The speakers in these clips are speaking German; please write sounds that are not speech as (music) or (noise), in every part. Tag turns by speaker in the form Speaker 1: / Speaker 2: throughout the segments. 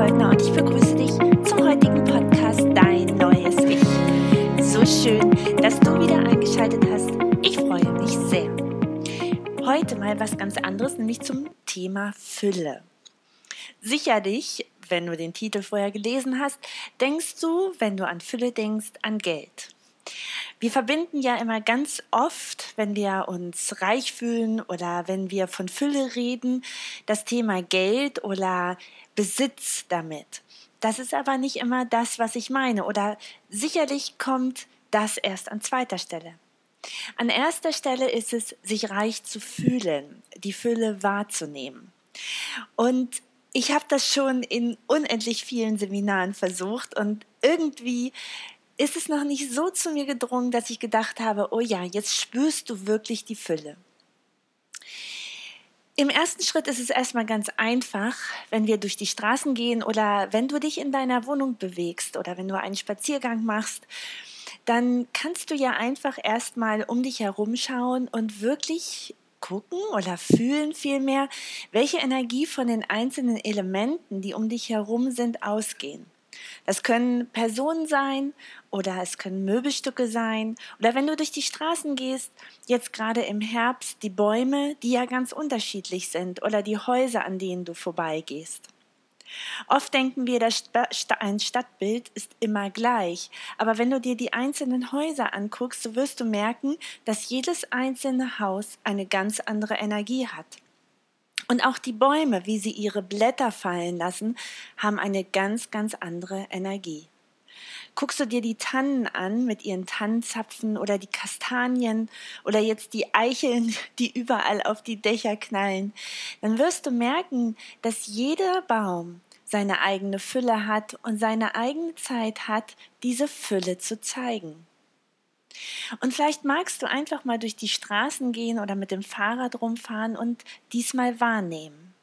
Speaker 1: Volkner und ich begrüße dich zum heutigen Podcast Dein neues Ich. So schön, dass du wieder eingeschaltet hast. Ich freue mich sehr. Heute mal was ganz anderes, nämlich zum Thema Fülle. Sicherlich, wenn du den Titel vorher gelesen hast, denkst du, wenn du an Fülle denkst, an Geld. Wir verbinden ja immer ganz oft, wenn wir uns reich fühlen oder wenn wir von Fülle reden, das Thema Geld oder Besitz damit. Das ist aber nicht immer das, was ich meine. Oder sicherlich kommt das erst an zweiter Stelle. An erster Stelle ist es, sich reich zu fühlen, die Fülle wahrzunehmen. Und ich habe das schon in unendlich vielen Seminaren versucht und irgendwie ist es noch nicht so zu mir gedrungen, dass ich gedacht habe, oh ja, jetzt spürst du wirklich die Fülle. Im ersten Schritt ist es erstmal ganz einfach, wenn wir durch die Straßen gehen oder wenn du dich in deiner Wohnung bewegst oder wenn du einen Spaziergang machst, dann kannst du ja einfach erstmal um dich herum schauen und wirklich gucken oder fühlen vielmehr, welche Energie von den einzelnen Elementen, die um dich herum sind, ausgehen. Das können Personen sein oder es können Möbelstücke sein oder wenn du durch die Straßen gehst, jetzt gerade im Herbst, die Bäume, die ja ganz unterschiedlich sind oder die Häuser, an denen du vorbeigehst. Oft denken wir, ein Stadtbild ist immer gleich, aber wenn du dir die einzelnen Häuser anguckst, so wirst du merken, dass jedes einzelne Haus eine ganz andere Energie hat. Und auch die Bäume, wie sie ihre Blätter fallen lassen, haben eine ganz, ganz andere Energie. Guckst du dir die Tannen an mit ihren Tannenzapfen oder die Kastanien oder jetzt die Eicheln, (laughs) die überall auf die Dächer knallen, dann wirst du merken, dass jeder Baum seine eigene Fülle hat und seine eigene Zeit hat, diese Fülle zu zeigen. Und vielleicht magst du einfach mal durch die Straßen gehen oder mit dem Fahrrad rumfahren und diesmal wahrnehmen.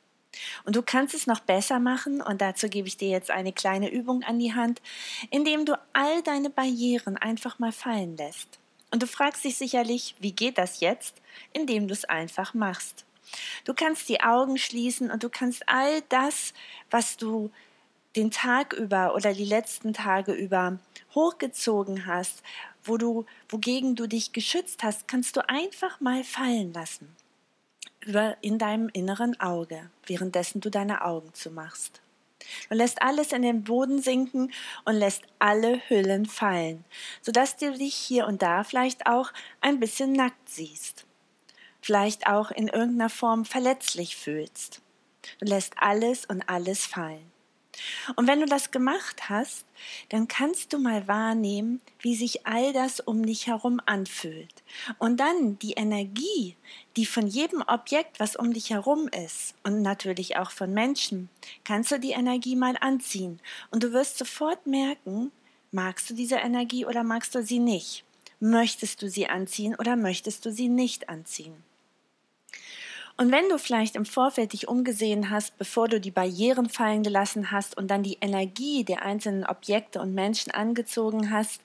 Speaker 1: Und du kannst es noch besser machen, und dazu gebe ich dir jetzt eine kleine Übung an die Hand, indem du all deine Barrieren einfach mal fallen lässt. Und du fragst dich sicherlich, wie geht das jetzt? Indem du es einfach machst. Du kannst die Augen schließen und du kannst all das, was du den Tag über oder die letzten Tage über hochgezogen hast, wo du, wogegen du dich geschützt hast, kannst du einfach mal fallen lassen. Über, in deinem inneren Auge, währenddessen du deine Augen zumachst. Du lässt alles in den Boden sinken und lässt alle Hüllen fallen, sodass du dich hier und da vielleicht auch ein bisschen nackt siehst. Vielleicht auch in irgendeiner Form verletzlich fühlst. Du lässt alles und alles fallen. Und wenn du das gemacht hast, dann kannst du mal wahrnehmen, wie sich all das um dich herum anfühlt. Und dann die Energie, die von jedem Objekt, was um dich herum ist, und natürlich auch von Menschen, kannst du die Energie mal anziehen. Und du wirst sofort merken, magst du diese Energie oder magst du sie nicht? Möchtest du sie anziehen oder möchtest du sie nicht anziehen? Und wenn du vielleicht im Vorfeld dich umgesehen hast, bevor du die Barrieren fallen gelassen hast und dann die Energie der einzelnen Objekte und Menschen angezogen hast,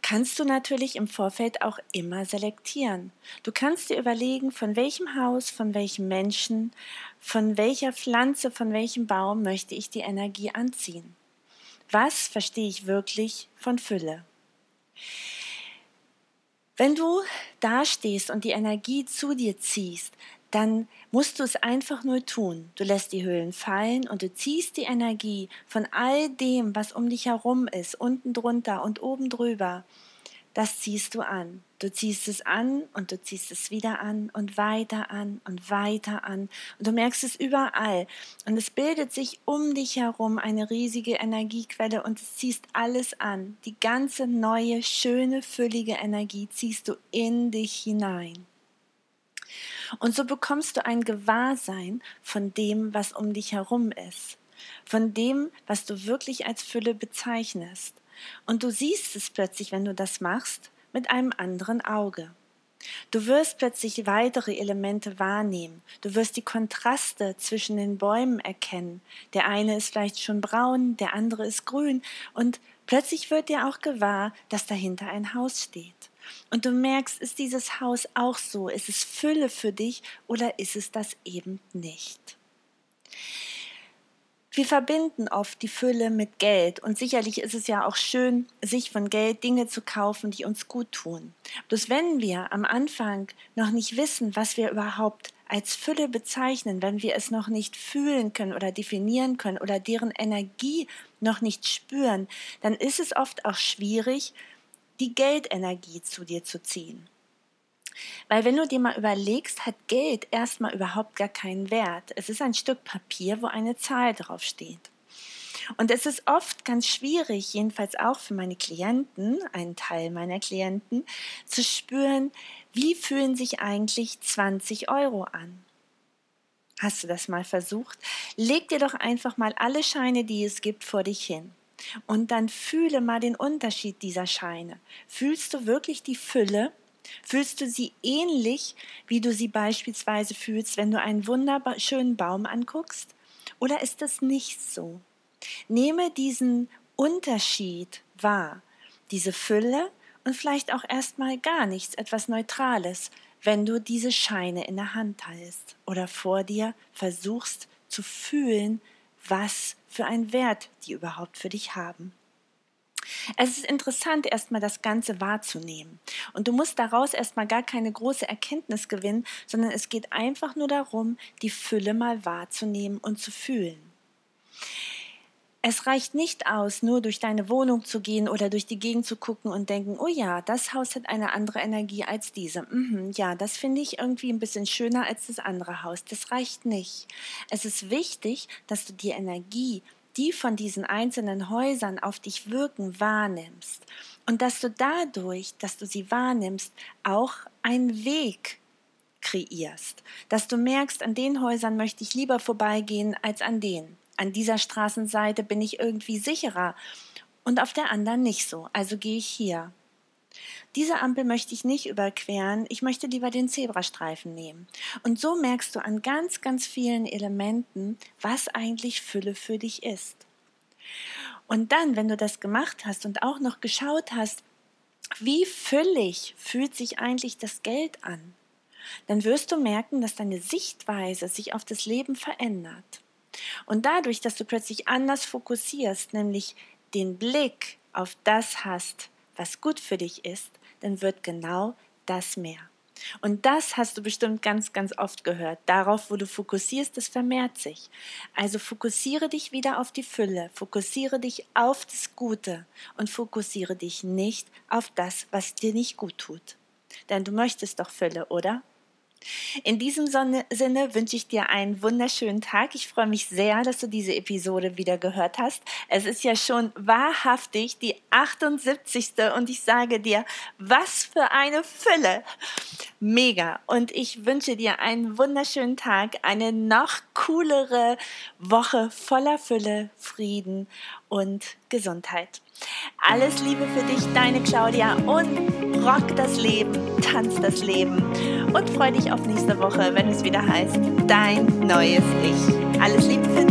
Speaker 1: kannst du natürlich im Vorfeld auch immer selektieren. Du kannst dir überlegen, von welchem Haus, von welchem Menschen, von welcher Pflanze, von welchem Baum möchte ich die Energie anziehen. Was verstehe ich wirklich von Fülle? Wenn du dastehst und die Energie zu dir ziehst, dann musst du es einfach nur tun. Du lässt die Höhlen fallen und du ziehst die Energie von all dem, was um dich herum ist, unten drunter und oben drüber. Das ziehst du an. Du ziehst es an und du ziehst es wieder an und weiter an und weiter an. Und du merkst es überall. Und es bildet sich um dich herum eine riesige Energiequelle und es ziehst alles an. Die ganze neue, schöne, füllige Energie ziehst du in dich hinein. Und so bekommst du ein Gewahrsein von dem, was um dich herum ist, von dem, was du wirklich als Fülle bezeichnest. Und du siehst es plötzlich, wenn du das machst, mit einem anderen Auge. Du wirst plötzlich weitere Elemente wahrnehmen. Du wirst die Kontraste zwischen den Bäumen erkennen. Der eine ist vielleicht schon braun, der andere ist grün. Und plötzlich wird dir auch gewahr, dass dahinter ein Haus steht. Und du merkst, ist dieses Haus auch so? Ist es Fülle für dich oder ist es das eben nicht? Wir verbinden oft die Fülle mit Geld und sicherlich ist es ja auch schön, sich von Geld Dinge zu kaufen, die uns gut tun. Bloß wenn wir am Anfang noch nicht wissen, was wir überhaupt als Fülle bezeichnen, wenn wir es noch nicht fühlen können oder definieren können oder deren Energie noch nicht spüren, dann ist es oft auch schwierig, die Geldenergie zu dir zu ziehen. Weil wenn du dir mal überlegst, hat Geld erstmal überhaupt gar keinen Wert. Es ist ein Stück Papier, wo eine Zahl draufsteht. Und es ist oft ganz schwierig, jedenfalls auch für meine Klienten, einen Teil meiner Klienten, zu spüren, wie fühlen sich eigentlich 20 Euro an. Hast du das mal versucht? Leg dir doch einfach mal alle Scheine, die es gibt, vor dich hin. Und dann fühle mal den Unterschied dieser Scheine. Fühlst du wirklich die Fülle? Fühlst du sie ähnlich, wie du sie beispielsweise fühlst, wenn du einen wunderschönen Baum anguckst? Oder ist das nicht so? Nehme diesen Unterschied wahr, diese Fülle und vielleicht auch erstmal gar nichts, etwas Neutrales, wenn du diese Scheine in der Hand hältst oder vor dir versuchst zu fühlen, was für einen Wert die überhaupt für dich haben. Es ist interessant, erstmal das Ganze wahrzunehmen. Und du musst daraus erstmal gar keine große Erkenntnis gewinnen, sondern es geht einfach nur darum, die Fülle mal wahrzunehmen und zu fühlen. Es reicht nicht aus, nur durch deine Wohnung zu gehen oder durch die Gegend zu gucken und denken, oh ja, das Haus hat eine andere Energie als diese. Mhm, ja, das finde ich irgendwie ein bisschen schöner als das andere Haus. Das reicht nicht. Es ist wichtig, dass du die Energie, die von diesen einzelnen Häusern auf dich wirken, wahrnimmst. Und dass du dadurch, dass du sie wahrnimmst, auch einen Weg kreierst. Dass du merkst, an den Häusern möchte ich lieber vorbeigehen als an denen an dieser Straßenseite bin ich irgendwie sicherer und auf der anderen nicht so. Also gehe ich hier. Diese Ampel möchte ich nicht überqueren, ich möchte lieber den Zebrastreifen nehmen. Und so merkst du an ganz, ganz vielen Elementen, was eigentlich Fülle für dich ist. Und dann, wenn du das gemacht hast und auch noch geschaut hast, wie füllig fühlt sich eigentlich das Geld an, dann wirst du merken, dass deine Sichtweise sich auf das Leben verändert. Und dadurch, dass du plötzlich anders fokussierst, nämlich den Blick auf das hast, was gut für dich ist, dann wird genau das mehr. Und das hast du bestimmt ganz, ganz oft gehört. Darauf, wo du fokussierst, das vermehrt sich. Also fokussiere dich wieder auf die Fülle, fokussiere dich auf das Gute und fokussiere dich nicht auf das, was dir nicht gut tut. Denn du möchtest doch Fülle, oder? In diesem Sinne wünsche ich dir einen wunderschönen Tag. Ich freue mich sehr, dass du diese Episode wieder gehört hast. Es ist ja schon wahrhaftig die 78. und ich sage dir, was für eine Fülle. Mega. Und ich wünsche dir einen wunderschönen Tag, eine noch coolere Woche voller Fülle, Frieden und Gesundheit. Alles Liebe für dich, deine Claudia und rock das Leben, tanz das Leben und freu dich auf nächste Woche, wenn es wieder heißt, dein neues Ich. Alles Liebe für